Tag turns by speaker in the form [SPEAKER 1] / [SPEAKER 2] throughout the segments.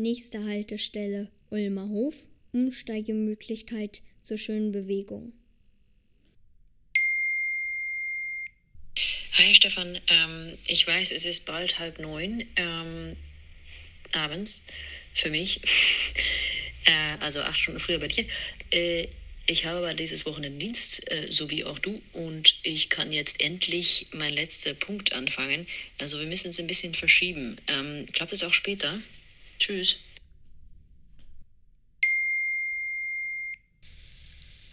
[SPEAKER 1] Nächste Haltestelle Ulmer Hof, Umsteigemöglichkeit zur schönen Bewegung.
[SPEAKER 2] Hi Stefan, ähm, ich weiß, es ist bald halb neun ähm, abends für mich, äh, also acht Stunden früher bei dir. Äh, ich habe aber dieses Wochenende Dienst, äh, so wie auch du, und ich kann jetzt endlich meinen letzten Punkt anfangen. Also wir müssen es ein bisschen verschieben. Ähm, klappt es auch später? Tschüss.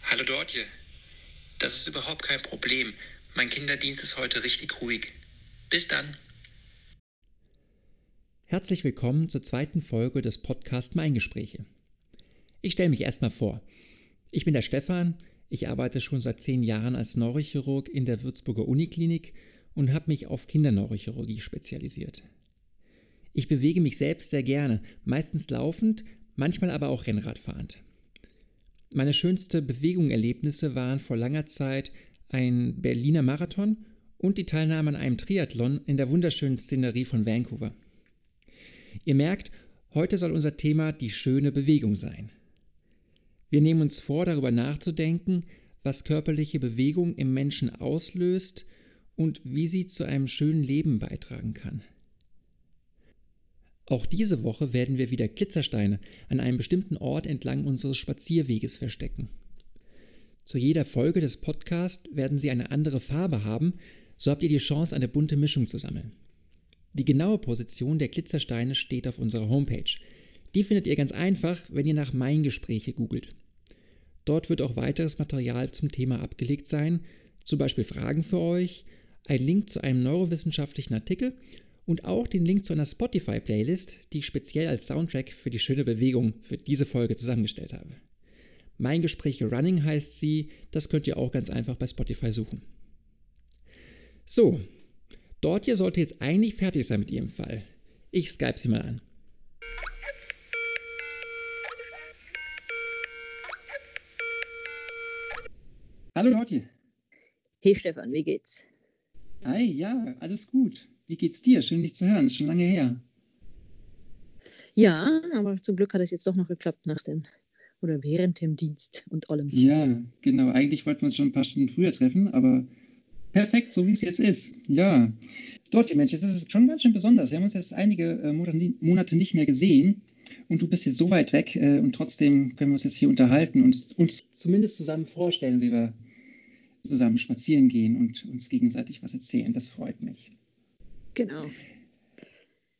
[SPEAKER 3] Hallo Dortje. Das ist überhaupt kein Problem. Mein Kinderdienst ist heute richtig ruhig. Bis dann.
[SPEAKER 4] Herzlich willkommen zur zweiten Folge des Podcasts Meingespräche. Ich stelle mich erstmal vor. Ich bin der Stefan, ich arbeite schon seit zehn Jahren als Neurochirurg in der Würzburger Uniklinik und habe mich auf Kinderneurochirurgie spezialisiert. Ich bewege mich selbst sehr gerne, meistens laufend, manchmal aber auch Rennradfahrend. Meine schönste Bewegungerlebnisse waren vor langer Zeit ein Berliner Marathon und die Teilnahme an einem Triathlon in der wunderschönen Szenerie von Vancouver. Ihr merkt, heute soll unser Thema die schöne Bewegung sein. Wir nehmen uns vor, darüber nachzudenken, was körperliche Bewegung im Menschen auslöst und wie sie zu einem schönen Leben beitragen kann. Auch diese Woche werden wir wieder Glitzersteine an einem bestimmten Ort entlang unseres Spazierweges verstecken. Zu jeder Folge des Podcasts werden sie eine andere Farbe haben, so habt ihr die Chance, eine bunte Mischung zu sammeln. Die genaue Position der Glitzersteine steht auf unserer Homepage. Die findet ihr ganz einfach, wenn ihr nach Mein Gespräche googelt. Dort wird auch weiteres Material zum Thema abgelegt sein, zum Beispiel Fragen für euch, ein Link zu einem neurowissenschaftlichen Artikel und auch den Link zu einer Spotify-Playlist, die ich speziell als Soundtrack für die schöne Bewegung für diese Folge zusammengestellt habe. Mein Gespräch Running heißt sie, das könnt ihr auch ganz einfach bei Spotify suchen. So, dort hier sollte jetzt eigentlich fertig sein mit ihrem Fall. Ich Skype sie mal an. Hallo Dortje.
[SPEAKER 5] Hey Stefan, wie geht's?
[SPEAKER 4] Hi, ja, alles gut. Wie geht's dir? Schön dich zu hören, ist schon lange her.
[SPEAKER 5] Ja, aber zum Glück hat es jetzt doch noch geklappt nach dem oder während dem Dienst und allem.
[SPEAKER 4] Ja, genau. Eigentlich wollten wir uns schon ein paar Stunden früher treffen, aber perfekt, so wie es jetzt ist. Ja. Dortje, Mensch, es ist schon ganz schön besonders. Wir haben uns jetzt einige äh, Monate nicht mehr gesehen und du bist jetzt so weit weg äh, und trotzdem können wir uns jetzt hier unterhalten und uns zumindest zusammen vorstellen, wie wir zusammen spazieren gehen und uns gegenseitig was erzählen. Das freut mich.
[SPEAKER 5] Genau.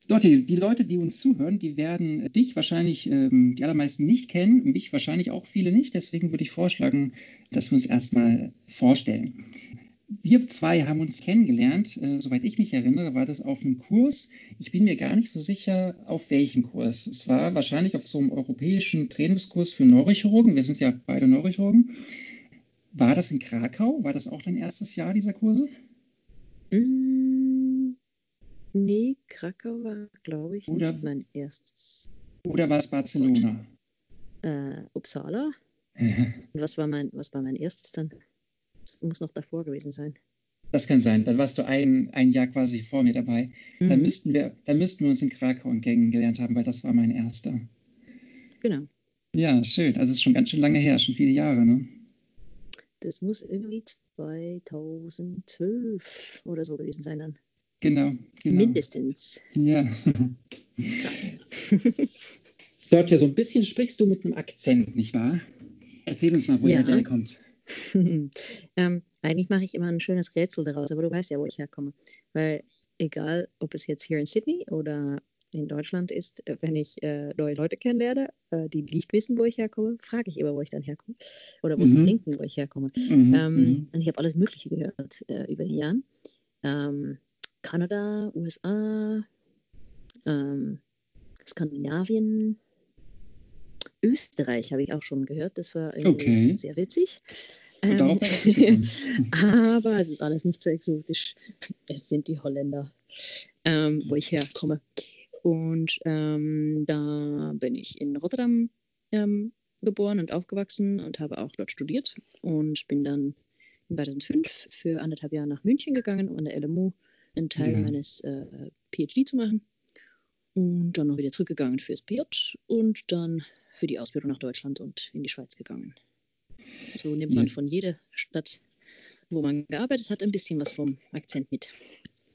[SPEAKER 4] Dotti, die Leute, die uns zuhören, die werden dich wahrscheinlich, ähm, die allermeisten nicht kennen, mich wahrscheinlich auch viele nicht. Deswegen würde ich vorschlagen, dass wir uns erstmal vorstellen. Wir zwei haben uns kennengelernt, äh, soweit ich mich erinnere, war das auf einem Kurs. Ich bin mir gar nicht so sicher, auf welchen Kurs. Es war wahrscheinlich auf so einem europäischen Trainingskurs für Neurochirurgen. Wir sind ja beide Neurochirurgen. War das in Krakau? War das auch dein erstes Jahr dieser Kurse?
[SPEAKER 5] Mm, nee, Krakau war, glaube ich,
[SPEAKER 4] Oder-
[SPEAKER 5] nicht mein erstes.
[SPEAKER 4] Oder war es Barcelona?
[SPEAKER 5] Äh, Uppsala. Und was war mein, was war mein erstes dann? Das muss noch davor gewesen sein.
[SPEAKER 4] Das kann sein. Dann warst du ein, ein Jahr quasi vor mir dabei. Dann
[SPEAKER 5] Mhm,
[SPEAKER 4] müssten wir, dann müssten wir uns in Krakau kennengelernt haben, weil das war mein erster.
[SPEAKER 5] Genau.
[SPEAKER 4] Ja, schön. Also es ist schon ganz schön lange her, schon viele Jahre, ne?
[SPEAKER 5] Das muss irgendwie 2012 oder so gewesen sein dann.
[SPEAKER 4] Genau, genau.
[SPEAKER 5] Mindestens.
[SPEAKER 4] Ja.
[SPEAKER 5] Krass.
[SPEAKER 4] Dort ja so ein bisschen sprichst du mit einem Akzent, nicht wahr? Erzähl uns mal, woher
[SPEAKER 5] Ja.
[SPEAKER 4] der herkommt.
[SPEAKER 5] ähm, eigentlich mache ich immer ein schönes Rätsel daraus, aber du weißt ja, wo ich herkomme. Weil egal, ob es jetzt hier in Sydney oder in Deutschland ist, äh, wenn ich äh, neue Leute kennenlerne, äh, die nicht wissen, wo ich herkomme, frage ich immer, wo ich dann herkomme. Oder wo sie
[SPEAKER 4] Mhm.
[SPEAKER 5] denken, wo ich herkomme.
[SPEAKER 4] Mhm,
[SPEAKER 5] Ähm,
[SPEAKER 4] mhm.
[SPEAKER 5] Und ich habe alles Mögliche gehört äh, über die Jahre. Ähm, Kanada, USA, ähm, Skandinavien, Österreich habe ich auch schon gehört. Das war irgendwie
[SPEAKER 4] Okay.
[SPEAKER 5] sehr witzig. Ähm, aber es ist alles nicht so exotisch. Es sind die Holländer, ähm, wo ich herkomme. Und ähm, da bin ich in Rotterdam ähm, geboren und aufgewachsen und habe auch dort studiert und bin dann in 2005 für anderthalb Jahre nach München gegangen, um an der LMU einen Teil
[SPEAKER 4] Ja.
[SPEAKER 5] meines äh, PhD zu machen. und dann noch wieder zurückgegangen fürs PJ und dann für die Ausbildung nach Deutschland und in die Schweiz gegangen. So nimmt man
[SPEAKER 4] Ja.
[SPEAKER 5] von jeder Stadt, wo man gearbeitet hat, ein bisschen was vom Akzent mit.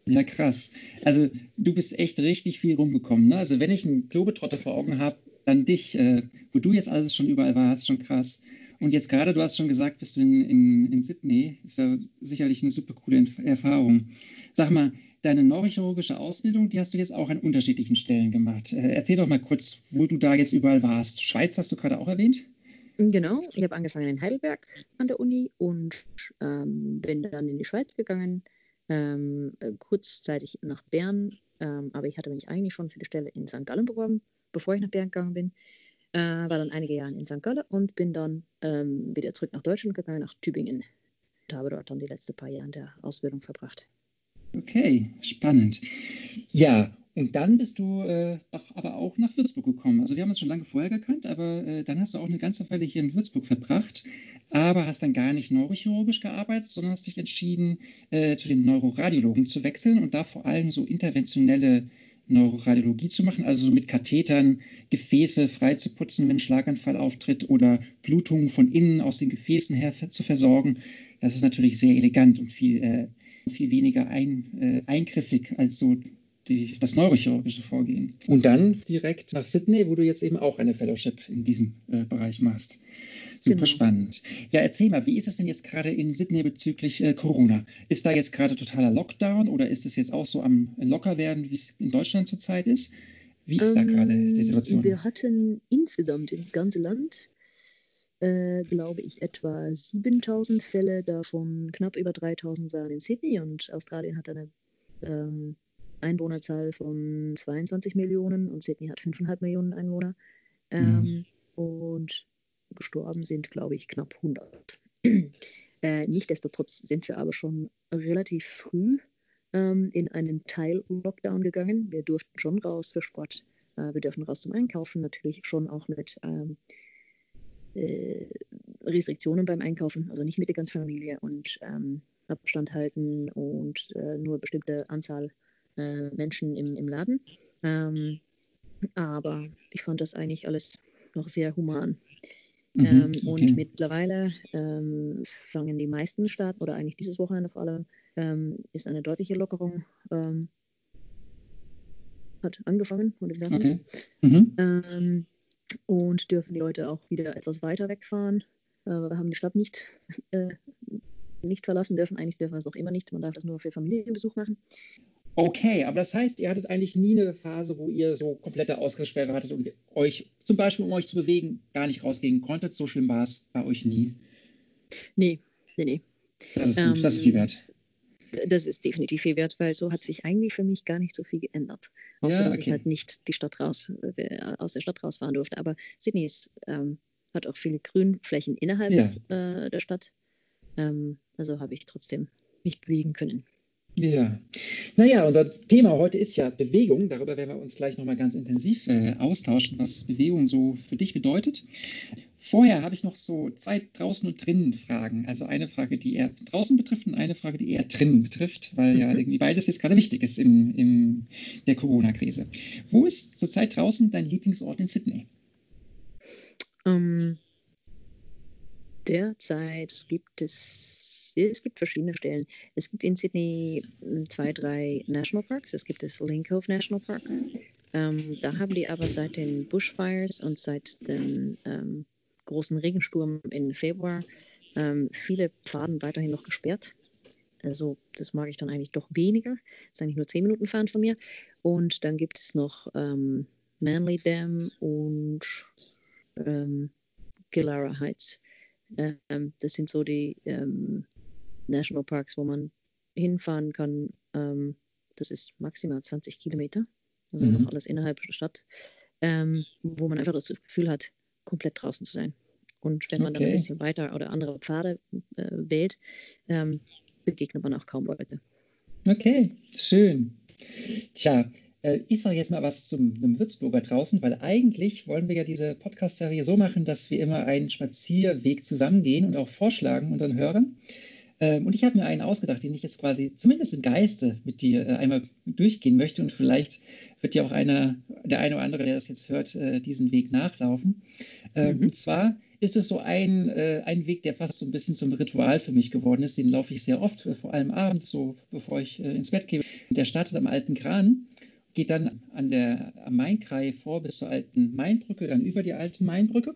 [SPEAKER 4] Ja, krass. Also du bist echt richtig viel rumgekommen. Ne? Also wenn ich einen Globetrotter vor Augen habe, dann dich, äh, wo du jetzt alles schon überall warst, schon krass. Und jetzt gerade, du hast schon gesagt, bist du in, in, in Sydney, ist ja sicherlich eine super coole Erfahrung. Sag mal, deine neurochirurgische Ausbildung, die hast du jetzt auch an unterschiedlichen Stellen gemacht. Äh, erzähl doch mal kurz, wo du da jetzt überall warst. Schweiz hast du gerade auch erwähnt?
[SPEAKER 5] Genau, ich habe angefangen in Heidelberg an der Uni und ähm, bin dann in die Schweiz gegangen, ähm, äh, kurzzeitig nach Bern, ähm, aber ich hatte mich eigentlich schon für die Stelle in St. Gallen beworben, bevor ich nach Bern gegangen bin. Äh, war dann einige Jahre in St. Gallen und bin dann ähm, wieder zurück nach Deutschland gegangen, nach Tübingen. Und habe dort dann die letzten paar Jahre der Ausbildung verbracht.
[SPEAKER 4] Okay, spannend. Ja, und dann bist du äh, doch aber auch nach Würzburg gekommen. Also wir haben uns schon lange vorher gekannt, aber äh, dann hast du auch eine ganze Weile hier in Würzburg verbracht, aber hast dann gar nicht neurochirurgisch gearbeitet, sondern hast dich entschieden, äh, zu den Neuroradiologen zu wechseln und da vor allem so interventionelle Neuroradiologie zu machen, also so mit Kathetern Gefäße frei zu putzen, wenn Schlaganfall auftritt oder Blutungen von innen aus den Gefäßen her zu versorgen. Das ist natürlich sehr elegant und viel äh, viel weniger ein, äh, eingriffig als so die, das neurochirurgische Vorgehen. Und dann direkt nach Sydney, wo du jetzt eben auch eine Fellowship in diesem äh, Bereich machst. Super
[SPEAKER 5] Genau.
[SPEAKER 4] spannend. Ja, erzähl mal, wie ist es denn jetzt gerade in Sydney bezüglich äh, Corona? Ist da jetzt gerade totaler Lockdown oder ist es jetzt auch so am locker werden, wie es in Deutschland zurzeit ist? Wie ist da gerade die
[SPEAKER 5] Ähm,
[SPEAKER 4] Situation?
[SPEAKER 5] Wir hatten insgesamt ins ganze Land, äh, glaube ich, etwa 7000 Fälle, davon knapp über 3000 waren in Sydney und Australien hat eine ähm, Einwohnerzahl von 22 Millionen und Sydney hat 5,5 Millionen Einwohner. Ähm, Und gestorben sind, glaube ich, knapp 100. äh, Nichtsdestotrotz sind wir aber schon relativ früh ähm, in einen Teil-Lockdown gegangen. Wir durften schon raus für Sport. Äh, wir dürfen raus zum Einkaufen, natürlich schon auch mit ähm, äh, Restriktionen beim Einkaufen, also nicht mit der ganzen Familie und ähm, Abstand halten und äh, nur bestimmte Anzahl äh, Menschen im, im Laden. Ähm, aber ich fand das eigentlich alles noch sehr human.
[SPEAKER 4] Mhm,
[SPEAKER 5] Ähm,
[SPEAKER 4] okay.
[SPEAKER 5] Und mittlerweile ähm, fangen die meisten Staaten, oder eigentlich dieses Wochenende vor allem, ähm, ist eine deutliche Lockerung ähm, hat angefangen, oder wie sagt
[SPEAKER 4] okay. Mhm.
[SPEAKER 5] Ähm, und dürfen die Leute auch wieder etwas weiter wegfahren. Äh, wir haben die Stadt nicht, äh, nicht verlassen dürfen. Eigentlich dürfen wir es noch immer nicht. Man darf das nur für Familienbesuch machen.
[SPEAKER 4] Okay, aber das heißt, ihr hattet eigentlich nie eine Phase, wo ihr so komplette Ausgangssperre hattet und euch zum Beispiel, um euch zu bewegen, gar nicht rausgehen konntet. So schlimm war es bei euch nie.
[SPEAKER 5] Nee, nee, nee.
[SPEAKER 4] Das ist gut, das ist
[SPEAKER 5] Ähm,
[SPEAKER 4] viel wert.
[SPEAKER 5] Das ist definitiv viel wert, weil so hat sich eigentlich für mich gar nicht so viel geändert. Außer,
[SPEAKER 4] Ja,
[SPEAKER 5] dass ich
[SPEAKER 4] okay.
[SPEAKER 5] halt nicht die Stadt raus, äh, aus der Stadt rausfahren durfte. Aber Sydney ist, ähm, hat auch viele Grünflächen innerhalb
[SPEAKER 4] Ja.
[SPEAKER 5] äh, der Stadt. Ähm, also habe ich trotzdem mich bewegen können.
[SPEAKER 4] Ja. Naja, unser Thema heute ist ja Bewegung. Darüber werden wir uns gleich nochmal ganz intensiv äh, austauschen, was Bewegung so für dich bedeutet. Vorher habe ich noch so zwei draußen und drinnen Fragen. Also eine Frage, die eher draußen betrifft und eine Frage, die eher drinnen betrifft, weil ja
[SPEAKER 5] Mhm.
[SPEAKER 4] irgendwie beides jetzt gerade wichtig ist in, in der Corona-Krise. Wo ist zurzeit draußen dein Lieblingsort in Sydney?
[SPEAKER 5] Ähm, derzeit gibt es, es gibt verschiedene Stellen. Es gibt in Sydney ähm, zwei, drei Nationalparks. Es gibt das Lake Cove National Park. Ähm, da haben die aber seit den Bushfires und seit dem ähm, großen Regensturm im Februar ähm, viele Pfaden weiterhin noch gesperrt. Also das mag ich dann eigentlich doch weniger. Das ist eigentlich nur zehn Minuten fahren von mir. Und dann gibt es noch ähm, Manly Dam und ähm, Killara Heights. Ähm, das sind so die Nationalparks, wo man hinfahren kann. Ähm, das ist maximal 20 Kilometer, also
[SPEAKER 4] Mhm.
[SPEAKER 5] noch alles innerhalb der Stadt, ähm, wo man einfach das Gefühl hat, komplett draußen zu sein. Und wenn man dann ein
[SPEAKER 4] Okay.
[SPEAKER 5] bisschen weiter oder andere Pfade äh, wählt, ähm, begegnet man auch kaum Leute.
[SPEAKER 4] Okay, schön. Tja, äh, ich sage jetzt mal was zum, zum Würzburger draußen, weil eigentlich wollen wir ja diese Podcast-Serie so machen, dass wir immer einen Spazierweg zusammengehen und auch vorschlagen unseren Hörern. Ähm, und ich habe mir einen ausgedacht, den ich jetzt quasi zumindest im Geiste mit dir äh, einmal durchgehen möchte. Und vielleicht wird ja auch einer, der eine oder andere, der das jetzt hört, äh, diesen Weg nachlaufen. Ähm, mhm. Und zwar ist es so ein, äh, ein Weg, der fast so ein bisschen zum Ritual für mich geworden ist. Den laufe ich sehr oft, vor allem abends, so bevor ich ins Bett gehe. Der startet am Alten Kran geht dann an der, am Mainkrei vor bis zur alten Mainbrücke, dann über die alte Mainbrücke.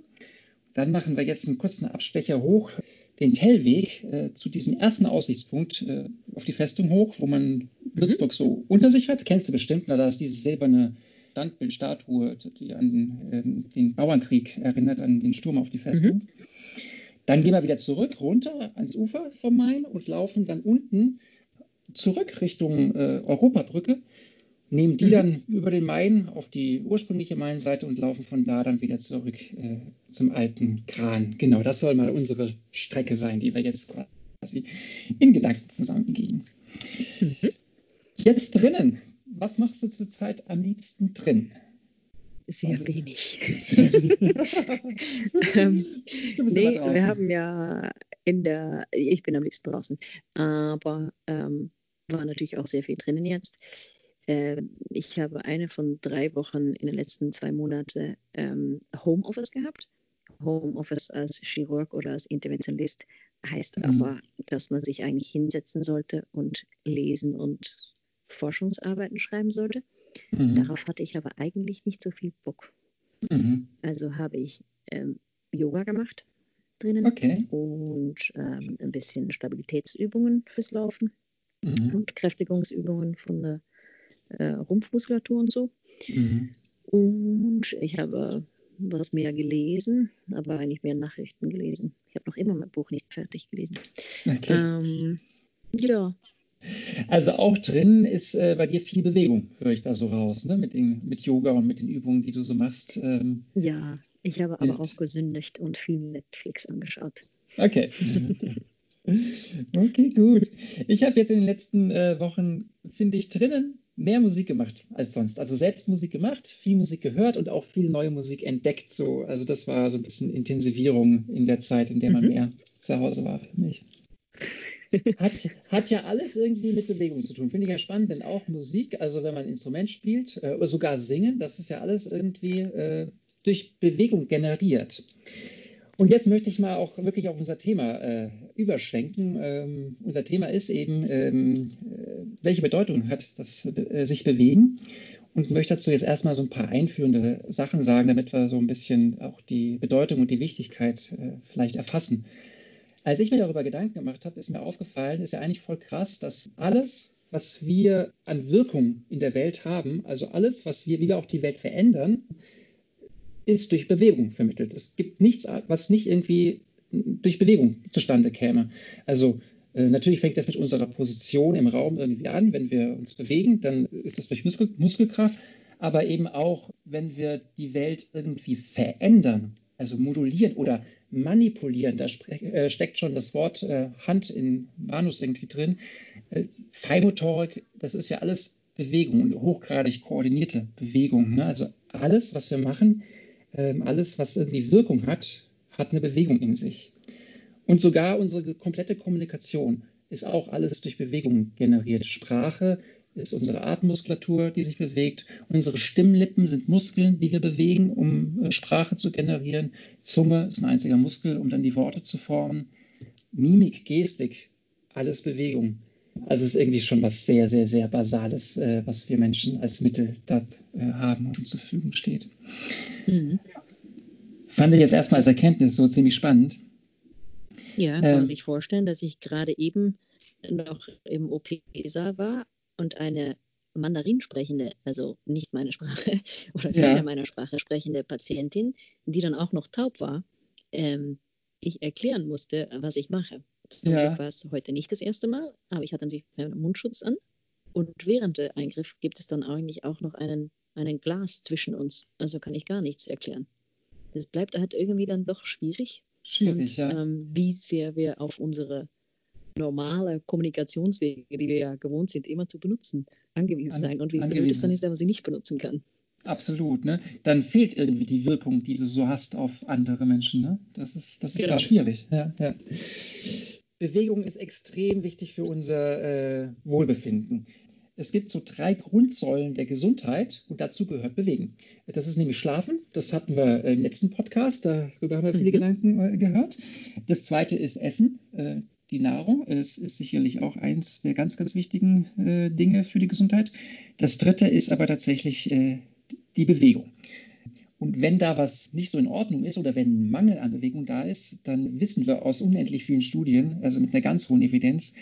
[SPEAKER 4] Dann machen wir jetzt einen kurzen Abstecher hoch, den Tellweg äh, zu diesem ersten Aussichtspunkt äh, auf die Festung hoch, wo man Würzburg mhm. so unter sich hat. Kennst du bestimmt, na, da ist diese silberne Standbildstatue, die an äh, den Bauernkrieg erinnert, an den Sturm auf die Festung. Mhm. Dann gehen wir wieder zurück, runter ans Ufer vom Main und laufen dann unten zurück Richtung äh, Europabrücke nehmen die mhm. dann über den Main auf die ursprüngliche Mainseite und laufen von da dann wieder zurück äh, zum alten Kran. Genau, das soll mal unsere Strecke sein, die wir jetzt quasi in Gedanken zusammengehen. Mhm. Jetzt drinnen. Was machst du zurzeit am liebsten drin?
[SPEAKER 5] Sehr also, wenig. ähm, nee, wir haben ja in der, ich bin am liebsten draußen, aber ähm, war natürlich auch sehr viel drinnen jetzt. Ähm, ich habe eine von drei Wochen in den letzten zwei Monaten ähm, Homeoffice gehabt. Homeoffice als Chirurg oder als Interventionist heißt mhm. aber, dass man sich eigentlich hinsetzen sollte und lesen und Forschungsarbeiten schreiben sollte. Mhm. Darauf hatte ich aber eigentlich nicht so viel Bock. Mhm. Also habe ich ähm, Yoga gemacht drinnen okay. und ähm, ein bisschen Stabilitätsübungen fürs Laufen mhm. und Kräftigungsübungen von der äh, Rumpfmuskulatur und so. Mhm. Und ich habe was mehr gelesen, aber eigentlich mehr Nachrichten gelesen. Ich habe noch immer mein Buch nicht fertig gelesen. Okay. Ähm, ja.
[SPEAKER 4] Also auch drin ist äh, bei dir viel Bewegung, höre ich da so raus, ne? mit, den, mit Yoga und mit den Übungen, die du so machst.
[SPEAKER 5] Ähm, ja, ich habe aber auch gesündigt und viel Netflix angeschaut.
[SPEAKER 4] Okay. okay, gut. Ich habe jetzt in den letzten äh, Wochen, finde ich, drinnen mehr Musik gemacht als sonst. Also selbst Musik gemacht, viel Musik gehört und auch viel neue Musik entdeckt. So. Also das war so ein bisschen Intensivierung in der Zeit, in der man mhm. mehr zu Hause war für mich. Hat, hat ja alles irgendwie mit Bewegung zu tun. Finde ich ja spannend, denn auch Musik, also wenn man ein Instrument spielt äh, oder sogar singen, das ist ja alles irgendwie äh, durch Bewegung generiert. Und jetzt möchte ich mal auch wirklich auf unser Thema äh, überschwenken. Ähm, unser Thema ist eben, ähm, äh, welche Bedeutung hat das äh, sich bewegen? Und möchte dazu jetzt erstmal so ein paar einführende Sachen sagen, damit wir so ein bisschen auch die Bedeutung und die Wichtigkeit äh, vielleicht erfassen. Als ich mir darüber Gedanken gemacht habe, ist mir aufgefallen, ist ja eigentlich voll krass, dass alles, was wir an Wirkung in der Welt haben, also alles, was wir, wie wir auch die Welt verändern, ist durch Bewegung vermittelt. Es gibt nichts, was nicht irgendwie durch Bewegung zustande käme. Also natürlich fängt das mit unserer Position im Raum irgendwie an. Wenn wir uns bewegen, dann ist das durch Muskel Muskelkraft, aber eben auch, wenn wir die Welt irgendwie verändern, also modulieren oder manipulieren, da äh, steckt schon das Wort äh, Hand in Manus irgendwie drin. Äh, Feinmotorik, das ist ja alles Bewegung und hochgradig koordinierte Bewegung. Ne? Also alles, was wir machen, ähm, alles, was irgendwie Wirkung hat, hat eine Bewegung in sich. Und sogar unsere komplette Kommunikation ist auch alles durch Bewegung generiert. Sprache ist unsere Atemmuskulatur, die sich bewegt. Unsere Stimmlippen sind Muskeln, die wir bewegen, um äh, Sprache zu generieren. Zunge ist ein einziger Muskel, um dann die Worte zu formen. Mimik, Gestik, alles Bewegung. Also es ist irgendwie schon was sehr, sehr, sehr Basales, äh, was wir Menschen als Mittel da äh, haben und uns zur Verfügung steht. Mhm. Fand ich jetzt erstmal als Erkenntnis so ziemlich spannend.
[SPEAKER 5] Ja, kann ähm, man sich vorstellen, dass ich gerade eben noch im OP-Saal war und eine Mandarin sprechende, also nicht meine Sprache oder keine ja. meiner Sprache sprechende Patientin, die dann auch noch taub war, ähm, ich erklären musste, was ich mache. Zum ja. Glück war es heute nicht das erste Mal, aber ich hatte natürlich meinen Mundschutz an. Und während der Eingriff gibt es dann eigentlich auch noch einen, einen Glas zwischen uns. Also kann ich gar nichts erklären. Das bleibt halt irgendwie dann doch schwierig.
[SPEAKER 4] Schwierig,
[SPEAKER 5] und,
[SPEAKER 4] ja.
[SPEAKER 5] Ähm, wie sehr wir auf unsere normale Kommunikationswege, die wir ja gewohnt sind, immer zu benutzen, angewiesen An, sein. Und wie blöd es dann ist, wenn man sie nicht benutzen kann.
[SPEAKER 4] Absolut, ne? Dann fehlt irgendwie die Wirkung, die du so hast auf andere Menschen, ne? Das ist, das ist genau. schwierig. Ja, ja. Bewegung ist extrem wichtig für unser äh, Wohlbefinden. Es gibt so drei Grundsäulen der Gesundheit und dazu gehört Bewegen. Das ist nämlich Schlafen, das hatten wir im letzten Podcast, darüber haben wir viele mhm. Gedanken äh, gehört. Das zweite ist Essen, äh, die Nahrung. Es ist sicherlich auch eins der ganz, ganz wichtigen äh, Dinge für die Gesundheit. Das dritte ist aber tatsächlich die Bewegung. Und wenn da was nicht so in Ordnung ist oder wenn ein Mangel an Bewegung da ist, dann wissen wir aus unendlich vielen Studien, also mit einer ganz hohen Evidenz,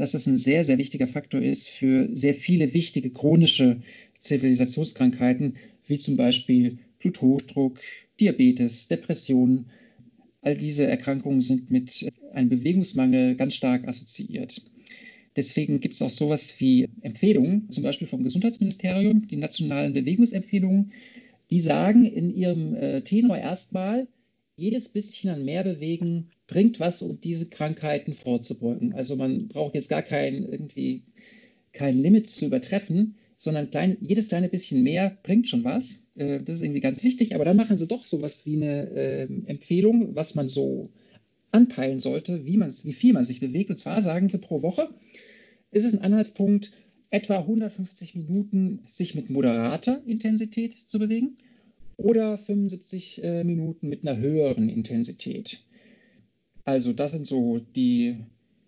[SPEAKER 4] dass das ein sehr, sehr wichtiger Faktor ist für sehr viele wichtige chronische Zivilisationskrankheiten, wie zum Beispiel Bluthochdruck, Diabetes, Depressionen. All diese Erkrankungen sind mit einem Bewegungsmangel ganz stark assoziiert. Deswegen gibt es auch sowas wie Empfehlungen, zum Beispiel vom Gesundheitsministerium, die nationalen Bewegungsempfehlungen, die sagen in ihrem äh, Tenor erstmal, jedes bisschen an mehr bewegen bringt was, um diese Krankheiten vorzubeugen. Also man braucht jetzt gar kein irgendwie kein Limit zu übertreffen, sondern klein, jedes kleine bisschen mehr bringt schon was. Äh, das ist irgendwie ganz wichtig. Aber dann machen sie doch sowas wie eine äh, Empfehlung, was man so anpeilen sollte, wie, wie viel man sich bewegt. Und zwar sagen sie pro Woche ist es ein Anhaltspunkt, etwa 150 Minuten sich mit moderater Intensität zu bewegen oder 75 äh, Minuten mit einer höheren Intensität. Also das sind so die,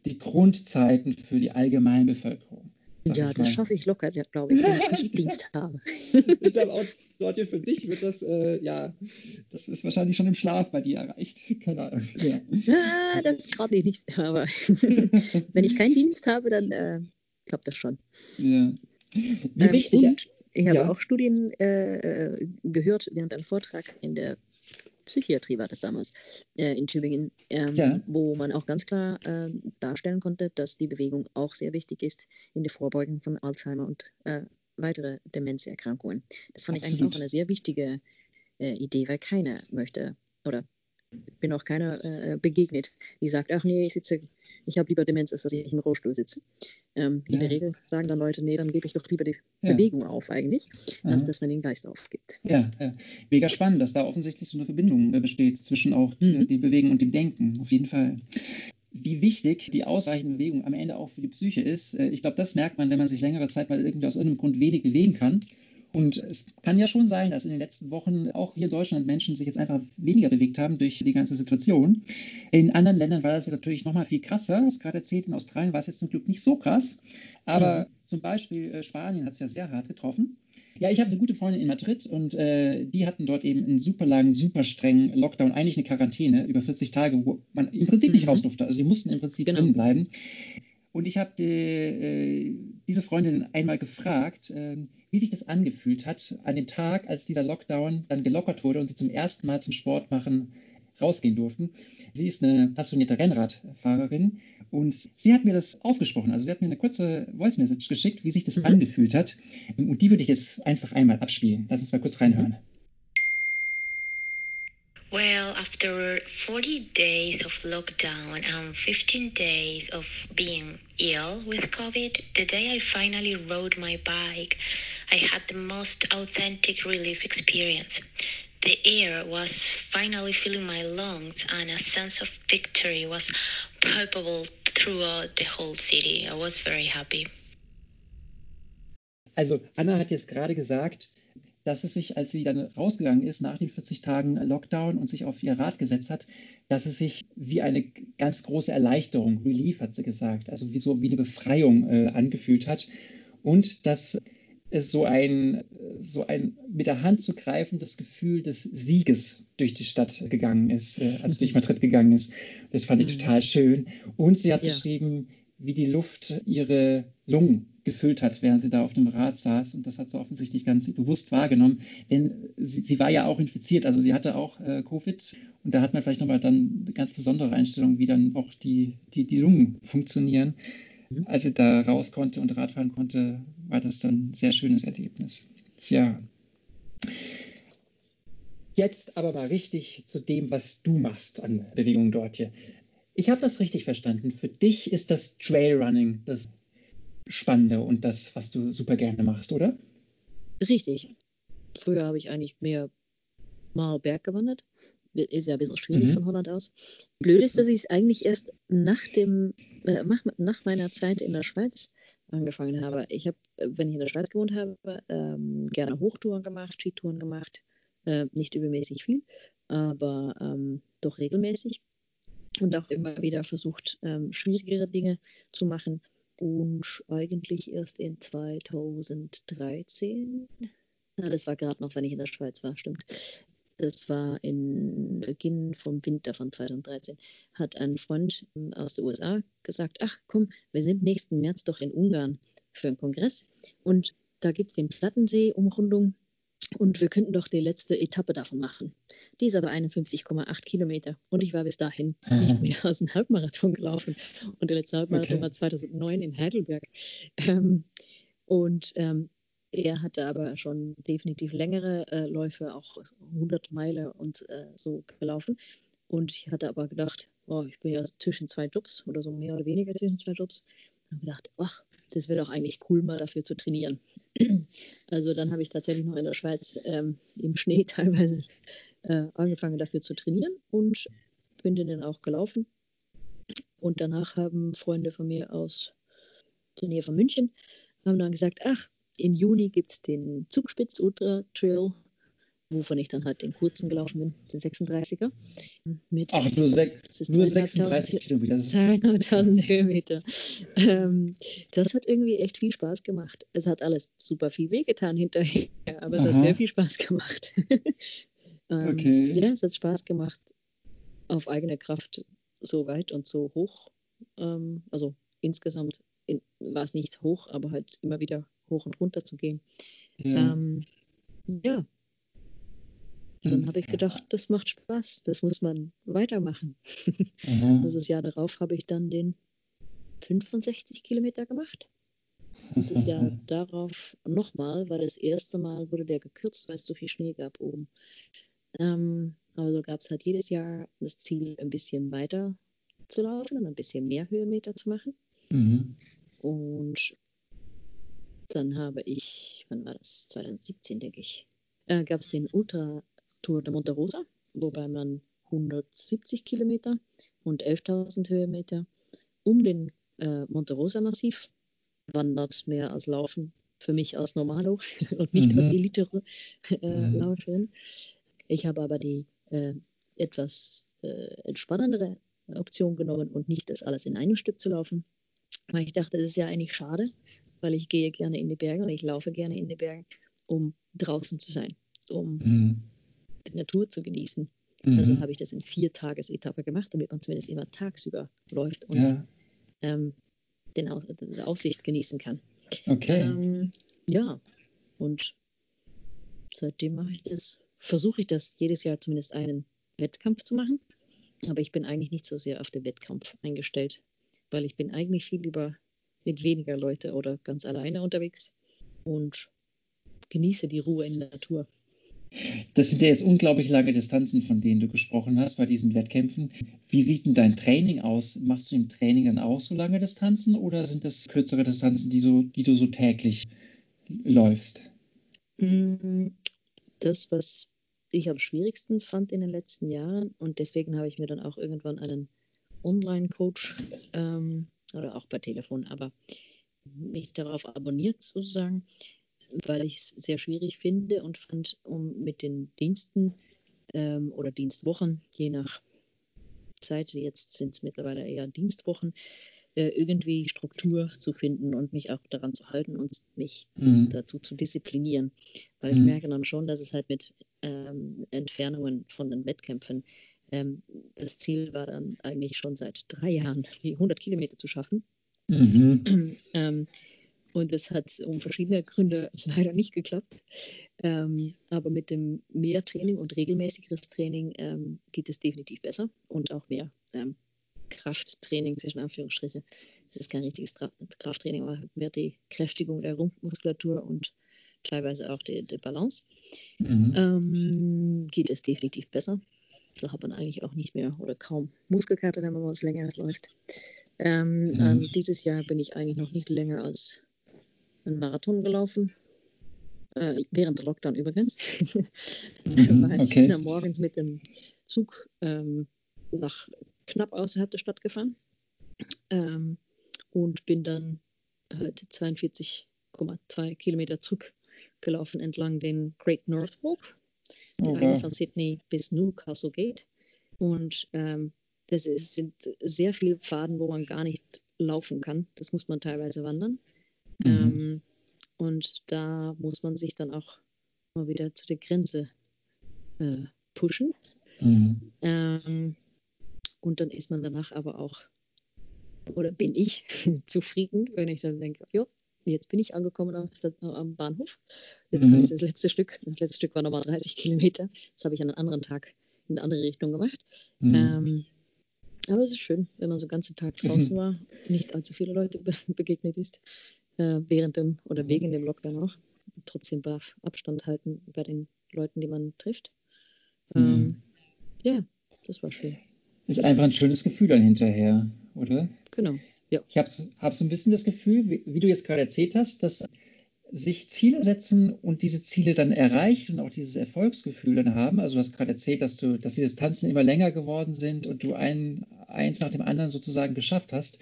[SPEAKER 4] die Grundzeiten für die Allgemeinbevölkerung.
[SPEAKER 5] Ja, das schaffe ich locker, glaube ich, wenn ich Schichtdienst habe.
[SPEAKER 4] ich glaube auch, Dortje, für dich wird das, äh, ja, das ist wahrscheinlich schon im Schlaf bei dir erreicht. Keine Ahnung. Ja.
[SPEAKER 5] Ah, das gerade nicht, aber wenn ich keinen Dienst habe, dann äh, klappt das schon.
[SPEAKER 4] Ja.
[SPEAKER 5] Wie ähm, wichtig, und ich habe ja. auch Studien äh, gehört während einem Vortrag in der Psychiatrie war das damals äh, in Tübingen, ähm, ja. wo man auch ganz klar äh, darstellen konnte, dass die Bewegung auch sehr wichtig ist in der Vorbeugung von Alzheimer und äh, weitere Demenzerkrankungen. Das fand Absolut. ich eigentlich auch eine sehr wichtige äh, Idee, weil keiner möchte oder bin auch keiner äh, begegnet, die sagt, ach nee, ich sitze, ich habe lieber Demenz, als dass ich im Rollstuhl sitze. Ähm, ja. In der Regel sagen dann Leute, nee, dann gebe ich doch lieber die ja. Bewegung auf eigentlich, als dass man den Geist aufgibt.
[SPEAKER 4] Ja, ja, mega spannend, dass da offensichtlich so eine Verbindung äh, besteht zwischen auch äh, mhm. dem Bewegen und dem Denken, auf jeden Fall. Wie wichtig die ausreichende Bewegung am Ende auch für die Psyche ist, äh, ich glaube, das merkt man, wenn man sich längere Zeit mal irgendwie aus irgendeinem Grund wenig bewegen kann und es kann ja schon sein, dass in den letzten Wochen auch hier in Deutschland Menschen sich jetzt einfach weniger bewegt haben durch die ganze Situation. In anderen Ländern war das jetzt natürlich nochmal viel krasser. Das gerade erzählt, in Australien war es jetzt zum Glück nicht so krass. Aber mhm. zum Beispiel äh, Spanien hat es ja sehr hart getroffen. Ja, ich habe eine gute Freundin in Madrid und äh, die hatten dort eben einen super langen, super strengen Lockdown, eigentlich eine Quarantäne über 40 Tage, wo man im Prinzip nicht mhm. raus durfte. Also die mussten im Prinzip genau. drin bleiben. Und ich habe die, äh, diese Freundin einmal gefragt, äh, wie sich das angefühlt hat an dem Tag, als dieser Lockdown dann gelockert wurde und sie zum ersten Mal zum Sport machen rausgehen durften. Sie ist eine passionierte Rennradfahrerin und sie hat mir das aufgesprochen. Also sie hat mir eine kurze Voice Message geschickt, wie sich das mhm. angefühlt hat. Und die würde ich jetzt einfach einmal abspielen. Lass uns mal kurz reinhören.
[SPEAKER 6] Well, after 40 days of lockdown and 15 days of being ill with COVID, the day I finally rode my bike, I had the most authentic relief experience. The air was finally filling my lungs, and a sense of victory was palpable throughout the whole city. I was very happy.
[SPEAKER 4] Also, Anna hat jetzt gerade gesagt, dass es sich, als sie dann rausgegangen ist nach den 40 Tagen Lockdown und sich auf ihr Rad gesetzt hat, dass es sich wie eine ganz große Erleichterung, Relief hat sie gesagt, also wie so wie eine Befreiung äh, angefühlt hat und dass es so ein, so ein mit der Hand zu greifendes Gefühl des Sieges durch die Stadt gegangen ist, äh, also durch Madrid gegangen ist. Das fand ich mhm. total schön. Und sie hat ja. beschrieben, wie die Luft ihre Lungen gefüllt hat, während sie da auf dem Rad saß. Und das hat sie offensichtlich ganz bewusst wahrgenommen. Denn sie, sie war ja auch infiziert, also sie hatte auch äh, Covid. Und da hat man vielleicht nochmal dann eine ganz besondere Einstellung, wie dann auch die, die, die Lungen funktionieren. Mhm. Als sie da raus konnte und Radfahren konnte, war das dann ein sehr schönes Erlebnis. Ja. Jetzt aber mal richtig zu dem, was du machst an Bewegung dort hier. Ich habe das richtig verstanden. Für dich ist das Trailrunning das Spannende und das, was du super gerne machst, oder?
[SPEAKER 5] Richtig. Früher habe ich eigentlich mehr mal Berg gewandert. ist ja ein bisschen schwierig
[SPEAKER 4] Mhm.
[SPEAKER 5] von Holland aus. Blöd ist, dass ich es eigentlich erst nach dem, äh, nach, meiner Zeit in der Schweiz angefangen habe. Ich habe, wenn ich in der Schweiz gewohnt habe, ähm, gerne Hochtouren gemacht, Skitouren gemacht. Äh, nicht übermäßig viel, aber ähm, doch regelmäßig. Und auch immer wieder versucht, ähm, schwierigere Dinge zu machen. Und eigentlich erst in 2013, ja, das war gerade noch, wenn ich in der Schweiz war, stimmt. Das war in Beginn vom Winter von 2013, hat ein Freund ähm, aus den USA gesagt, ach komm, wir sind nächsten März doch in Ungarn für einen Kongress. Und da gibt es den Plattensee-Umrundung und wir könnten doch die letzte Etappe davon machen. Die ist aber 51,8 Kilometer und ich war bis dahin nicht mehr als ein Halbmarathon gelaufen und der letzte Halbmarathon
[SPEAKER 4] Okay.
[SPEAKER 5] war 2009 in Heidelberg. Ähm, und ähm, er hatte aber schon definitiv längere äh, Läufe, auch 100 Meilen und äh, so gelaufen. Und ich hatte aber gedacht, oh, ich bin ja zwischen zwei Jobs oder so mehr oder weniger zwischen zwei Jobs. Und gedacht, ach, das wäre doch eigentlich cool, mal dafür zu trainieren. Also dann habe ich tatsächlich noch in der Schweiz ähm, im Schnee teilweise äh, angefangen dafür zu trainieren und bin dann auch gelaufen. Und danach haben Freunde von mir aus der Nähe von München haben dann gesagt, ach, im Juni gibt es den Zugspitz Ultra Trail, wovon ich dann halt den kurzen gelaufen bin, den 36er. Mit
[SPEAKER 4] Ach, nur, sech,
[SPEAKER 5] das ist
[SPEAKER 4] nur
[SPEAKER 5] 2500
[SPEAKER 4] 36 Kilometer. Das ist,
[SPEAKER 5] 200.000 Höhenmeter. Ähm, das hat irgendwie echt viel Spaß gemacht. Es hat alles super viel wehgetan hinterher, aber es
[SPEAKER 4] Aha.
[SPEAKER 5] hat sehr viel Spaß gemacht. ähm,
[SPEAKER 4] Okay.
[SPEAKER 5] Ja, es hat Spaß gemacht, auf eigene Kraft so weit und so hoch. Ähm, also insgesamt in, war es nicht hoch, aber halt immer wieder hoch und runter zu gehen.
[SPEAKER 4] ja.
[SPEAKER 5] Ähm, ja, dann
[SPEAKER 4] Hm.
[SPEAKER 5] habe ich gedacht, das macht Spaß, das muss man weitermachen.
[SPEAKER 4] Aha.
[SPEAKER 5] Also das Jahr darauf habe ich dann den 65 Kilometer gemacht. Und das Jahr darauf nochmal, weil das erste Mal wurde der gekürzt, weil es so viel Schnee gab oben. Ähm, aber so gab es halt jedes Jahr das Ziel, ein bisschen weiter zu laufen und ein bisschen mehr Höhenmeter zu machen.
[SPEAKER 4] Mhm.
[SPEAKER 5] Und dann habe ich, wann war das? 2017, denke ich, äh, gab es den Ultra Tour de Monte Rosa, wobei man 170 Kilometer und 11.000 Höhenmeter um den äh, Monte Rosa Massiv wandert, mehr als Laufen für mich als Normalo und nicht
[SPEAKER 4] Mhm.
[SPEAKER 5] als Elite äh,
[SPEAKER 4] Mhm.
[SPEAKER 5] Ich habe aber die äh, etwas äh, entspannendere Option genommen und nicht das alles in einem Stück zu laufen, weil ich dachte, das ist ja eigentlich schade, weil ich gehe gerne in die Berge und ich laufe gerne in die Berge, um draußen zu sein, um
[SPEAKER 4] Mhm.
[SPEAKER 5] Die Natur zu genießen.
[SPEAKER 4] Mhm.
[SPEAKER 5] Also habe ich das in vier Tagesetappe gemacht, damit man zumindest immer tagsüber läuft und
[SPEAKER 4] ja,
[SPEAKER 5] ähm, den Aus die Aussicht genießen kann.
[SPEAKER 4] okay.
[SPEAKER 5] Ähm, ja, und seitdem mache ich das, versuche ich das jedes Jahr zumindest einen Wettkampf zu machen. Aber ich bin eigentlich nicht so sehr auf den Wettkampf eingestellt, weil ich bin eigentlich viel lieber mit weniger Leute oder ganz alleine unterwegs und genieße die Ruhe in der Natur.
[SPEAKER 4] Das sind ja jetzt unglaublich lange Distanzen, von denen du gesprochen hast bei diesen Wettkämpfen. Wie sieht denn dein Training aus? Machst du im Training dann auch so lange Distanzen oder sind das kürzere Distanzen, die, so, die du so täglich läufst?
[SPEAKER 5] Mm, Das, was ich am schwierigsten fand in den letzten Jahren und deswegen habe ich mir dann auch irgendwann einen Online-Coach ähm, oder auch per Telefon, aber mich darauf abonniert sozusagen, weil ich es sehr schwierig finde und fand, um mit den Diensten ähm, oder Dienstwochen, je nach Zeit, jetzt sind es mittlerweile eher Dienstwochen, äh, irgendwie Struktur zu finden und mich auch daran zu halten und mich
[SPEAKER 4] Mhm.
[SPEAKER 5] dazu zu disziplinieren. Weil ich
[SPEAKER 4] Mhm.
[SPEAKER 5] merke dann schon, dass es halt mit ähm, Entfernungen von den Wettkämpfen, ähm, das Ziel war dann eigentlich schon seit drei Jahren, die 100 Kilometer zu schaffen.
[SPEAKER 4] Mhm.
[SPEAKER 5] Ähm, und das hat um verschiedene Gründe leider nicht geklappt. Ähm, aber mit dem mehr Training und regelmäßigeres Training ähm, geht es definitiv besser und auch mehr ähm, Krafttraining zwischen Anführungsstriche. Es ist kein richtiges Tra Krafttraining, aber mehr die Kräftigung der Rumpfmuskulatur und teilweise auch die, die Balance.
[SPEAKER 4] Mhm.
[SPEAKER 5] Ähm, geht es definitiv besser. Da hat man eigentlich auch nicht mehr oder kaum Muskelkater, wenn man was längeres läuft. Ähm,
[SPEAKER 4] Mhm.
[SPEAKER 5] ähm, dieses Jahr bin ich eigentlich noch nicht länger als einen Marathon gelaufen. Äh, während der Lockdown übrigens.
[SPEAKER 4] Mhm,
[SPEAKER 5] Weil
[SPEAKER 4] okay.
[SPEAKER 5] ich dann morgens mit dem Zug ähm, nach knapp außerhalb der Stadt gefahren ähm, und bin dann halt 42,2 Kilometer zurückgelaufen entlang den Great North Walk, der
[SPEAKER 4] Oh,
[SPEAKER 5] eigentlich
[SPEAKER 4] wow.
[SPEAKER 5] von Sydney bis Newcastle geht. Und ähm, das ist, sind sehr viele Pfaden, wo man gar nicht laufen kann. Das muss man teilweise wandern.
[SPEAKER 4] Mhm.
[SPEAKER 5] Ähm, und da muss man sich dann auch mal wieder zu der Grenze äh, pushen.
[SPEAKER 4] Mhm.
[SPEAKER 5] Ähm, und dann ist man danach aber auch, oder bin ich zufrieden, wenn ich dann denke, ja, jetzt bin ich angekommen am, am Bahnhof. Jetzt
[SPEAKER 4] Mhm.
[SPEAKER 5] ich das letzte Stück, das letzte Stück war nochmal 30 Kilometer. Das habe ich an einem anderen Tag in eine andere Richtung gemacht.
[SPEAKER 4] Mhm.
[SPEAKER 5] Ähm, aber es ist schön, wenn man so den ganzen Tag draußen war, nicht allzu viele Leute be begegnet ist, äh, während dem oder wegen dem Lockdown auch. Trotzdem brav Abstand halten bei den Leuten, die man trifft.
[SPEAKER 4] Mhm.
[SPEAKER 5] Ähm, ja, das war schön.
[SPEAKER 4] Ist einfach ein schönes Gefühl dann hinterher, oder?
[SPEAKER 5] Genau. Ja.
[SPEAKER 4] Ich habe hab so ein bisschen das Gefühl, wie, wie du jetzt gerade erzählt hast, dass sich Ziele setzen und diese Ziele dann erreichen und auch dieses Erfolgsgefühl dann haben. Also du hast gerade erzählt, dass du, dass die Distanzen immer länger geworden sind und du ein, eins nach dem anderen sozusagen geschafft hast,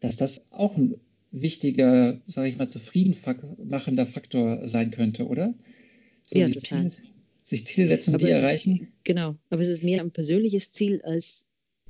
[SPEAKER 4] dass das auch ein wichtiger, sage ich mal, zufriedenmachender Faktor sein könnte, oder? So
[SPEAKER 5] Ja,
[SPEAKER 4] sich
[SPEAKER 5] total.
[SPEAKER 4] Ziele, sich Ziele setzen, die
[SPEAKER 5] Aber es-
[SPEAKER 4] erreichen.
[SPEAKER 5] Genau. Aber es ist mehr ein persönliches Ziel, als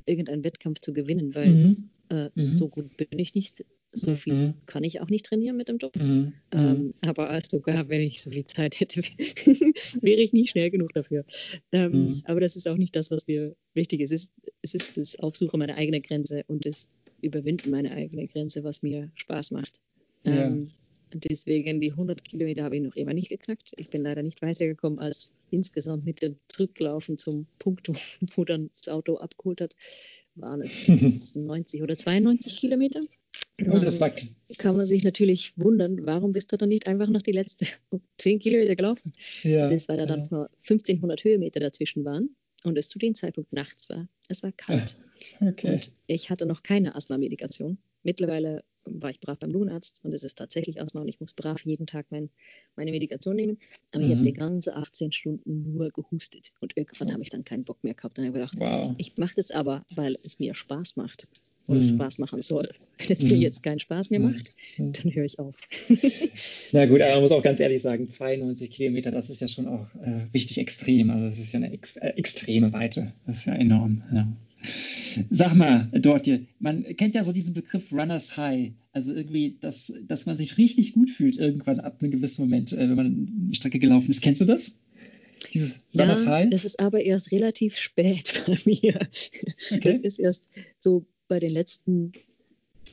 [SPEAKER 5] irgendeinen Wettkampf zu gewinnen, weil
[SPEAKER 4] Mhm.
[SPEAKER 5] äh,
[SPEAKER 4] Mhm.
[SPEAKER 5] so gut bin ich nicht. So viel
[SPEAKER 4] Mhm.
[SPEAKER 5] kann ich auch nicht trainieren mit dem Job.
[SPEAKER 4] Mhm. Mhm.
[SPEAKER 5] Ähm, aber sogar, wenn ich so viel Zeit hätte, wäre ich nicht schnell genug dafür. Ähm,
[SPEAKER 4] Mhm.
[SPEAKER 5] Aber das ist auch nicht das, was mir wichtig ist. Es ist, es ist das Aufsuchen meiner eigenen Grenze und das Überwinden meiner eigenen Grenze, was mir Spaß macht.
[SPEAKER 4] Ja.
[SPEAKER 5] Ähm, und deswegen die 100 Kilometer habe ich noch immer nicht geknackt. Ich bin leider nicht weitergekommen als insgesamt mit dem Zurücklaufen zum Punkt, wo, dann das Auto abgeholt hat, waren es 90 oder 92 Kilometer.
[SPEAKER 4] Oh, das war,
[SPEAKER 5] kann man sich natürlich wundern, warum bist du dann nicht einfach noch die letzten 10 Kilometer gelaufen?
[SPEAKER 4] ja,
[SPEAKER 5] das ist, weil da dann
[SPEAKER 4] ja.
[SPEAKER 5] nur 1500 Höhenmeter dazwischen waren und es zu dem Zeitpunkt nachts war. Es war kalt
[SPEAKER 4] Okay.
[SPEAKER 5] und ich hatte noch keine Asthma-Medikation. Mittlerweile war ich brav beim Lungenarzt und es ist tatsächlich Asthma und ich muss brav jeden Tag mein, meine Medikation nehmen. Aber ich
[SPEAKER 4] Mhm.
[SPEAKER 5] habe die ganze 18 Stunden nur gehustet und irgendwann habe ich dann keinen Bock mehr gehabt. Dann habe ich gedacht,
[SPEAKER 4] Wow.
[SPEAKER 5] ich mache das aber, weil es mir Spaß macht und es
[SPEAKER 4] Mhm.
[SPEAKER 5] Spaß machen soll. Wenn es mir
[SPEAKER 4] Mhm.
[SPEAKER 5] jetzt keinen Spaß mehr
[SPEAKER 4] Mhm.
[SPEAKER 5] macht, dann höre ich auf.
[SPEAKER 4] Na gut, aber man muss auch ganz ehrlich sagen, 92 Kilometer, das ist ja schon auch äh, richtig extrem. Also das ist ja eine ex äh, extreme Weite. Das ist ja enorm. Ja. Sag mal, Dortje, man kennt ja so diesen Begriff Runners High. Also irgendwie, dass, dass man sich richtig gut fühlt irgendwann ab einem gewissen Moment, äh, wenn man eine Strecke gelaufen ist. Kennst du das? Dieses Runners
[SPEAKER 5] Ja,
[SPEAKER 4] High?
[SPEAKER 5] das ist aber erst relativ spät bei mir. Das
[SPEAKER 4] Okay.
[SPEAKER 5] ist erst so bei den letzten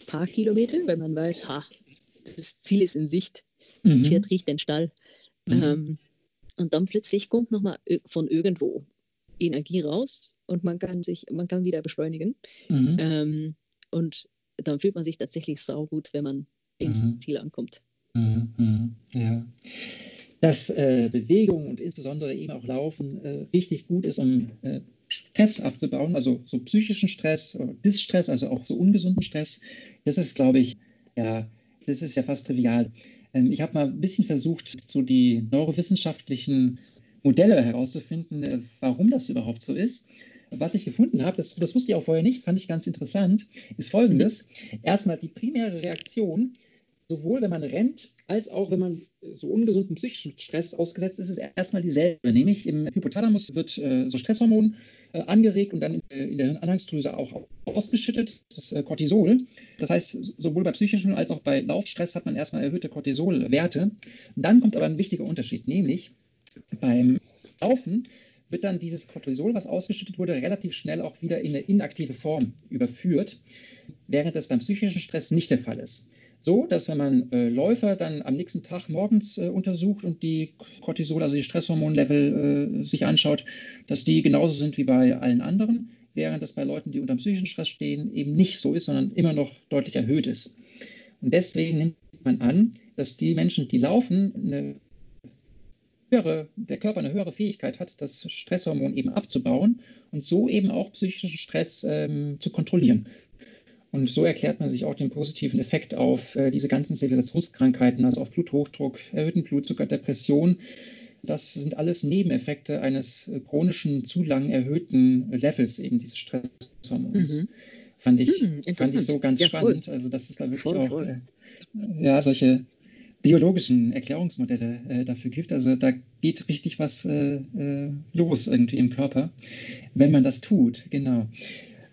[SPEAKER 5] paar Kilometern, wenn man weiß, ha, das Ziel ist in Sicht, das
[SPEAKER 4] Mhm.
[SPEAKER 5] Pferd riecht den Stall.
[SPEAKER 4] Mhm.
[SPEAKER 5] Ähm, und dann plötzlich kommt nochmal von irgendwo Energie raus und man kann sich, man kann wieder beschleunigen.
[SPEAKER 4] Mhm.
[SPEAKER 5] Ähm, und dann fühlt man sich tatsächlich saugut, wenn man ins
[SPEAKER 4] Mhm.
[SPEAKER 5] Ziel ankommt.
[SPEAKER 4] Mhm, mhm, ja. Dass äh, Bewegung und insbesondere eben auch Laufen äh, richtig gut ist, um äh, Stress abzubauen, also so psychischen Stress, oder Distress, also auch so ungesunden Stress, das ist, glaube ich, ja, das ist ja fast trivial. Ähm, ich habe mal ein bisschen versucht, so die neurowissenschaftlichen Modelle herauszufinden, äh, warum das überhaupt so ist. Was ich gefunden habe, das, das wusste ich auch vorher nicht, fand ich ganz interessant, ist folgendes. Erstmal die primäre Reaktion, sowohl wenn man rennt, als auch wenn man äh, so ungesunden psychischen Stress ausgesetzt ist, ist erstmal dieselbe. Nämlich im Hypothalamus wird äh, so Stresshormon äh, angeregt und dann äh, in der Hirnanhangsdrüse auch ausgeschüttet, das äh, Cortisol. Das heißt, sowohl bei psychischem als auch bei Laufstress hat man erstmal erhöhte Cortisolwerte. Dann kommt aber ein wichtiger Unterschied, nämlich beim Laufen wird dann dieses Cortisol, was ausgeschüttet wurde, relativ schnell auch wieder in eine inaktive Form überführt, während das beim psychischen Stress nicht der Fall ist. So, dass wenn man äh, Läufer dann am nächsten Tag morgens äh, untersucht und die Cortisol, also die Stresshormonlevel äh, sich anschaut, dass die genauso sind wie bei allen anderen, während das bei Leuten, die unter psychischen Stress stehen, eben nicht so ist, sondern immer noch deutlich erhöht ist. Und deswegen nimmt man an, dass die Menschen, die laufen, eine höhere, der Körper eine höhere Fähigkeit hat, das Stresshormon eben abzubauen und so eben auch psychischen Stress ähm, zu kontrollieren. Und so erklärt man sich auch den positiven Effekt auf äh, diese ganzen Zivilisationskrankheiten, also auf Bluthochdruck, erhöhten Blutzucker, Depression, das sind alles Nebeneffekte eines äh, chronischen, zu lang erhöhten Levels eben dieses Stresshormons. Mhm. Fand, ich, mhm, fand ich so ganz ja, spannend. Also, dass es da wirklich voll, auch voll. Äh, ja, solche biologischen Erklärungsmodelle äh, dafür gibt. Also da geht richtig was äh, äh, los irgendwie im Körper, wenn man das tut, genau.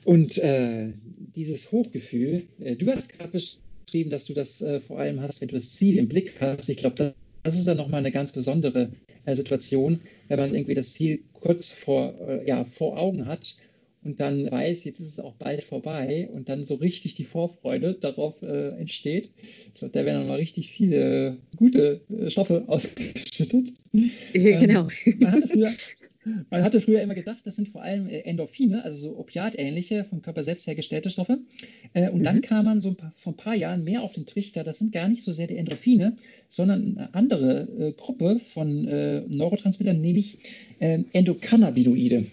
[SPEAKER 4] Und äh, dieses Hochgefühl, äh, du hast gerade beschrieben, dass du das äh, vor allem hast, wenn du das Ziel im Blick hast. Ich glaube, das, das, ist dann nochmal eine ganz besondere Situation, wenn man irgendwie das Ziel kurz vor, ja, vor Augen hat und dann weiß, jetzt ist es auch bald vorbei und dann so richtig die Vorfreude darauf äh, entsteht. Ich glaube, da werden dann mal richtig viele gute äh, Stoffe ausgeschüttet.
[SPEAKER 5] Genau.
[SPEAKER 4] Ähm, man, hatte früher, man, hatte früher, immer gedacht, das sind vor allem äh, Endorphine, also so opiatähnliche, vom Körper selbst hergestellte Stoffe. Äh, und mhm. dann kam man so ein paar, vor ein paar Jahren mehr auf den Trichter, das sind gar nicht so sehr die Endorphine, sondern eine andere äh, Gruppe von äh, Neurotransmittern, nämlich Endokannabinoide.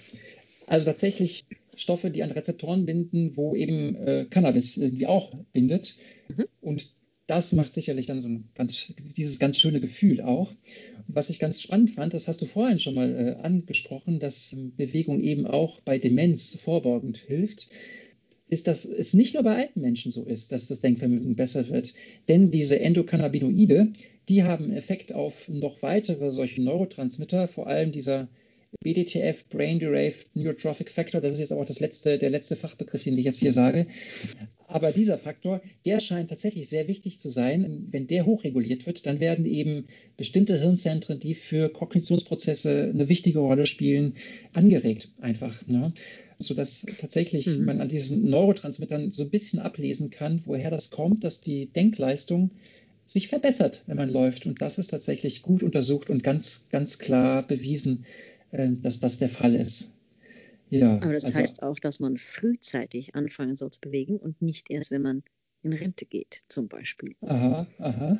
[SPEAKER 4] Also tatsächlich Stoffe, die an Rezeptoren binden, wo eben äh, Cannabis irgendwie auch bindet. Mhm. Und das macht sicherlich dann so ein ganz, dieses ganz schöne Gefühl auch. Was ich ganz spannend fand, das hast du vorhin schon mal äh, angesprochen, dass ähm, Bewegung eben auch bei Demenz vorbeugend hilft, ist, dass es nicht nur bei alten Menschen so ist, dass das Denkvermögen besser wird. Denn diese Endokannabinoide, die haben Effekt auf noch weitere solche Neurotransmitter, vor allem dieser BDTF, Brain Derived Neurotrophic Factor, das ist jetzt auch das letzte, der letzte Fachbegriff, den ich jetzt hier sage. Aber dieser Faktor, der scheint tatsächlich sehr wichtig zu sein. Wenn der hochreguliert wird, dann werden eben bestimmte Hirnzentren, die für Kognitionsprozesse eine wichtige Rolle spielen, angeregt einfach. Ne? Sodass tatsächlich mhm. man an diesen Neurotransmittern so ein bisschen ablesen kann, woher das kommt, dass die Denkleistung sich verbessert, wenn man läuft. Und das ist tatsächlich gut untersucht und ganz, ganz klar bewiesen, äh, dass das der Fall ist.
[SPEAKER 5] Ja, Aber das also, heißt auch, dass man frühzeitig anfangen soll zu bewegen und nicht erst, wenn man in Rente geht, zum Beispiel.
[SPEAKER 4] Aha, aha.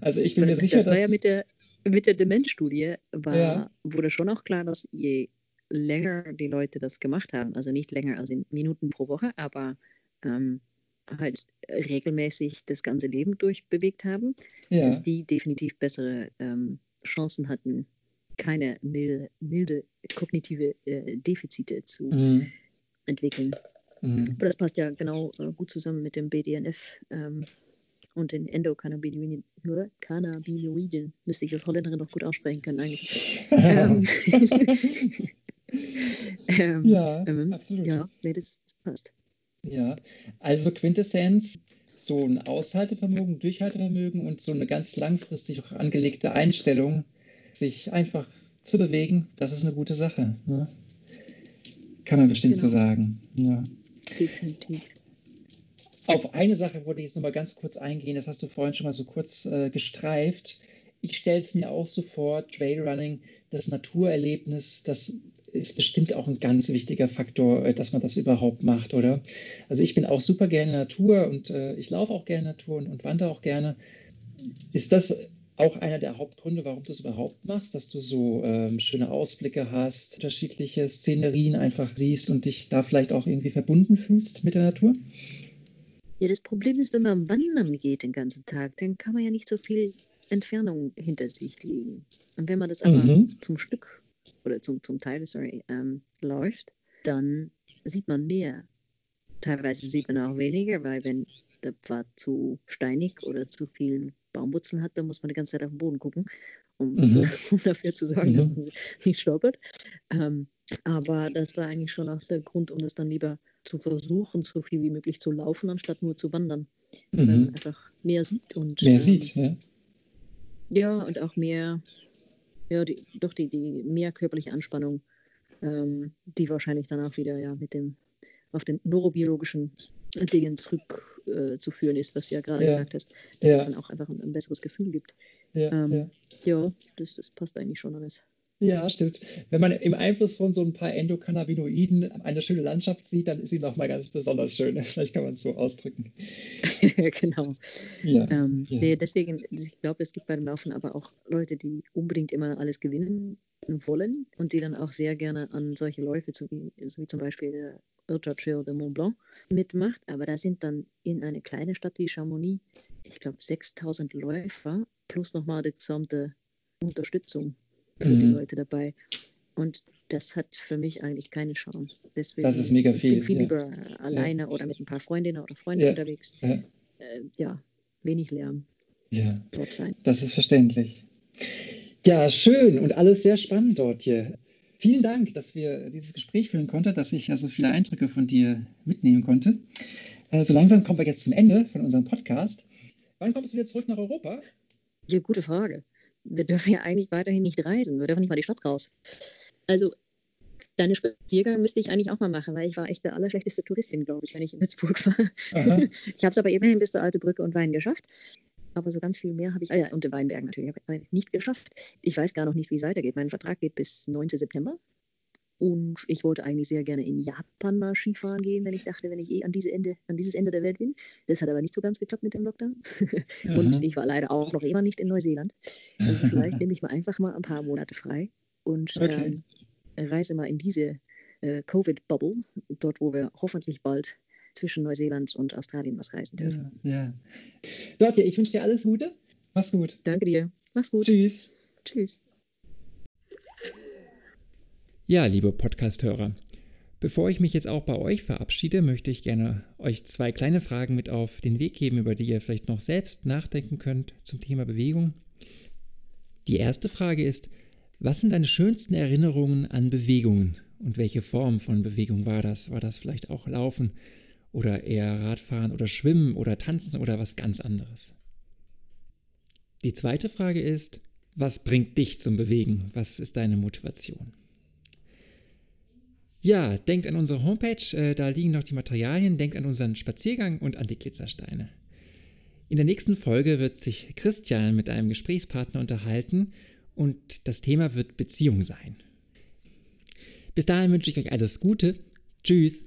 [SPEAKER 4] Also ich bin Weil, mir sicher,
[SPEAKER 5] das war ja mit der, mit der Demenzstudie, war, ja. wurde schon auch klar, dass je länger die Leute das gemacht haben, also nicht länger als in Minuten pro Woche, aber ähm, halt regelmäßig das ganze Leben durchbewegt haben, ja. dass die definitiv bessere ähm, Chancen hatten, keine milde, milde kognitive äh, Defizite zu mhm. entwickeln. Mhm. Aber das passt ja genau äh, gut zusammen mit dem BDNF ähm, und den Endokannabinoiden. Cannabinoiden. Müsste ich als Holländerin noch gut aussprechen können eigentlich. ähm,
[SPEAKER 4] ähm, ja, ähm, absolut.
[SPEAKER 5] Ja, nee, das, das passt.
[SPEAKER 4] Ja, also Quintessenz, so ein Aushaltevermögen, Durchhaltevermögen und so eine ganz langfristig auch angelegte Einstellung sich einfach zu bewegen, das ist eine gute Sache. Ne? Kann man bestimmt genau. so sagen. Ja.
[SPEAKER 5] Definitiv.
[SPEAKER 4] Auf eine Sache wollte ich jetzt nochmal ganz kurz eingehen, das hast du vorhin schon mal so kurz äh, gestreift. Ich stelle es mir auch so vor, Trailrunning, das Naturerlebnis, das ist bestimmt auch ein ganz wichtiger Faktor, äh, dass man das überhaupt macht, oder? Also ich bin auch super gerne in der Natur und äh, ich laufe auch gerne in der Natur und, und wandere auch gerne. Ist das auch einer der Hauptgründe, warum du es überhaupt machst, dass du so ähm, schöne Ausblicke hast, unterschiedliche Szenerien einfach siehst und dich da vielleicht auch irgendwie verbunden fühlst mit der Natur?
[SPEAKER 5] Ja, das Problem ist, wenn man wandern geht den ganzen Tag, dann kann man ja nicht so viel Entfernung hinter sich legen. Und wenn man das aber mhm. zum Stück oder zum, zum Teil, sorry, ähm, läuft, dann sieht man mehr. Teilweise sieht man auch weniger, weil wenn der Pfad zu steinig oder zu viel Baumwurzeln hat, dann muss man die ganze Zeit auf den Boden gucken, um, mhm. so, um dafür zu sorgen, mhm. dass man nicht stolpert. Ähm, aber das war eigentlich schon auch der Grund, um das dann lieber zu versuchen, so viel wie möglich zu laufen, anstatt nur zu wandern. Mhm. Weil man einfach mehr sieht und
[SPEAKER 4] mehr ähm, sieht, ja.
[SPEAKER 5] Ja, und auch mehr, ja, die, doch die, die mehr körperliche Anspannung, ähm, die wahrscheinlich dann auch wieder ja mit dem auf den neurobiologischen Dingen zurückzuführen äh, ist, was du ja gerade ja. gesagt hast, dass ja. es dann auch einfach ein, ein besseres Gefühl gibt. Ja, ähm, ja. das, das passt eigentlich schon alles.
[SPEAKER 4] Ja, stimmt. Wenn man im Einfluss von so ein paar Endokannabinoiden eine schöne Landschaft sieht, dann ist sie nochmal ganz besonders schön. Vielleicht kann man es so ausdrücken.
[SPEAKER 5] genau. Ja, ähm. Nee, deswegen, ich glaube, es gibt beim Laufen aber auch Leute, die unbedingt immer alles gewinnen wollen und die dann auch sehr gerne an solche Läufe, so wie, so wie zum Beispiel der Ultra Trail de Mont Blanc mitmacht. Aber da sind dann in eine kleine Stadt wie Chamonix, ich glaube, 6000 Läufer plus nochmal die gesamte Unterstützung für die
[SPEAKER 4] Mhm.
[SPEAKER 5] Leute dabei. Und das hat für mich eigentlich keine Chance. Deswegen
[SPEAKER 4] Das ist mega
[SPEAKER 5] ich
[SPEAKER 4] viel,
[SPEAKER 5] bin viel
[SPEAKER 4] ja.
[SPEAKER 5] lieber alleine oder mit ein paar Freundinnen oder Freunden
[SPEAKER 4] Ja.
[SPEAKER 5] unterwegs.
[SPEAKER 4] Ja,
[SPEAKER 5] Äh, ja, wenig Lärm
[SPEAKER 4] ja.
[SPEAKER 5] dort sein.
[SPEAKER 4] Das ist verständlich. Ja, schön und alles sehr spannend dort hier. Vielen Dank, dass wir dieses Gespräch führen konnten, dass ich ja so viele Eindrücke von dir mitnehmen konnte. Äh, so langsam kommen wir jetzt zum Ende von unserem Podcast. Wann kommst du wieder zurück nach Europa?
[SPEAKER 5] Ja, gute Frage. Wir dürfen ja eigentlich weiterhin nicht reisen. Wir dürfen nicht mal die Stadt raus. Also, deine Spaziergang müsste ich eigentlich auch mal machen, weil ich war echt der allerschlechteste Touristin, glaube ich, wenn ich in Würzburg war.
[SPEAKER 4] Aha.
[SPEAKER 5] Ich habe es aber immerhin bis zur Alte Brücke und Wein geschafft. Aber so ganz viel mehr habe ich, ah ja, und den Weinberg natürlich, habe ich nicht geschafft. Ich weiß gar noch nicht, wie es weitergeht. Mein Vertrag geht bis 9. September. Und ich wollte eigentlich sehr gerne in Japan mal Skifahren gehen, wenn ich dachte, wenn ich eh an, diese Ende, an dieses Ende der Welt bin. Das hat aber nicht so ganz geklappt mit dem Lockdown. Und
[SPEAKER 4] Aha.
[SPEAKER 5] ich war leider auch noch immer nicht in Neuseeland. Also vielleicht nehme ich mal einfach mal ein paar Monate frei und
[SPEAKER 4] Okay.
[SPEAKER 5] ähm, reise mal in diese äh, Covid-Bubble, dort wo wir hoffentlich bald zwischen Neuseeland und Australien was reisen dürfen.
[SPEAKER 4] Ja, ja. Dotje, ich wünsche dir alles Gute. Mach's gut.
[SPEAKER 5] Danke dir. Mach's gut.
[SPEAKER 4] Tschüss.
[SPEAKER 5] Tschüss.
[SPEAKER 4] Ja, liebe Podcast-Hörer, bevor ich mich jetzt auch bei euch verabschiede, möchte ich gerne euch zwei kleine Fragen mit auf den Weg geben, über die ihr vielleicht noch selbst nachdenken könnt zum Thema Bewegung. Die erste Frage ist, was sind deine schönsten Erinnerungen an Bewegungen und welche Form von Bewegung war das? War das vielleicht auch Laufen oder eher Radfahren oder Schwimmen oder Tanzen oder was ganz anderes? Die zweite Frage ist, was bringt dich zum Bewegen? Was ist deine Motivation? Ja, denkt an unsere Homepage, äh, da liegen noch die Materialien, denkt an unseren Spaziergang und an die Glitzersteine. In der nächsten Folge wird sich Christian mit einem Gesprächspartner unterhalten und das Thema wird Beziehung sein. Bis dahin wünsche ich euch alles Gute. Tschüss.